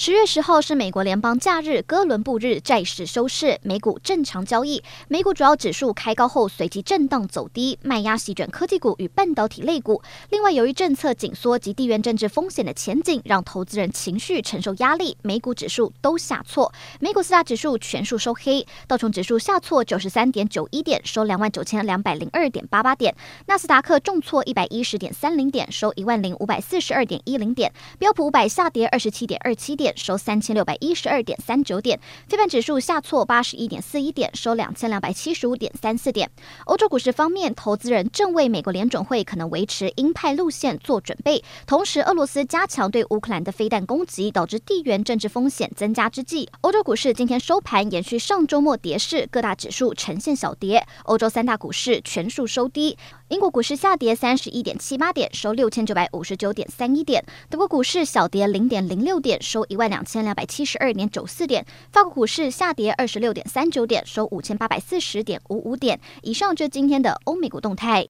十月十号是美国联邦假日，哥伦布日，债市收市，美股正常交易。美股主要指数开高后随即震荡走低，卖压席卷科技股与半导体类股。另外，由于政策紧缩及地缘政治风险的前景，让投资人情绪承受压力，美股指数都下挫。美股四大指数全数收黑，道琼指数下挫九十三点九一点，收两万九千两百零二点八八点；纳斯达克重挫一百一十点三零点，收一万零五百四十二点一零点；标普五百下跌二十七点二七点收三千六百一十二点三九点，非半指数下挫八十一点四一点，收两千两百七十五点三四点。欧洲股市方面，投资人正为美国联准会可能维持鹰派路线做准备。同时，俄罗斯加强对乌克兰的飞弹攻击，导致地缘政治风险增加之际，欧洲股市今天收盘延续上周末跌势，各大指数呈现小跌。欧洲三大股市全数收低。英国股市下跌三十一点七八点，收六千九百五十九点三一点；德国股市小跌零点零六点，收一万两千两百七十二点九四点；法国股市下跌二十六点三九点，收五千八百四十点五五点。以上就今天的欧美股动态。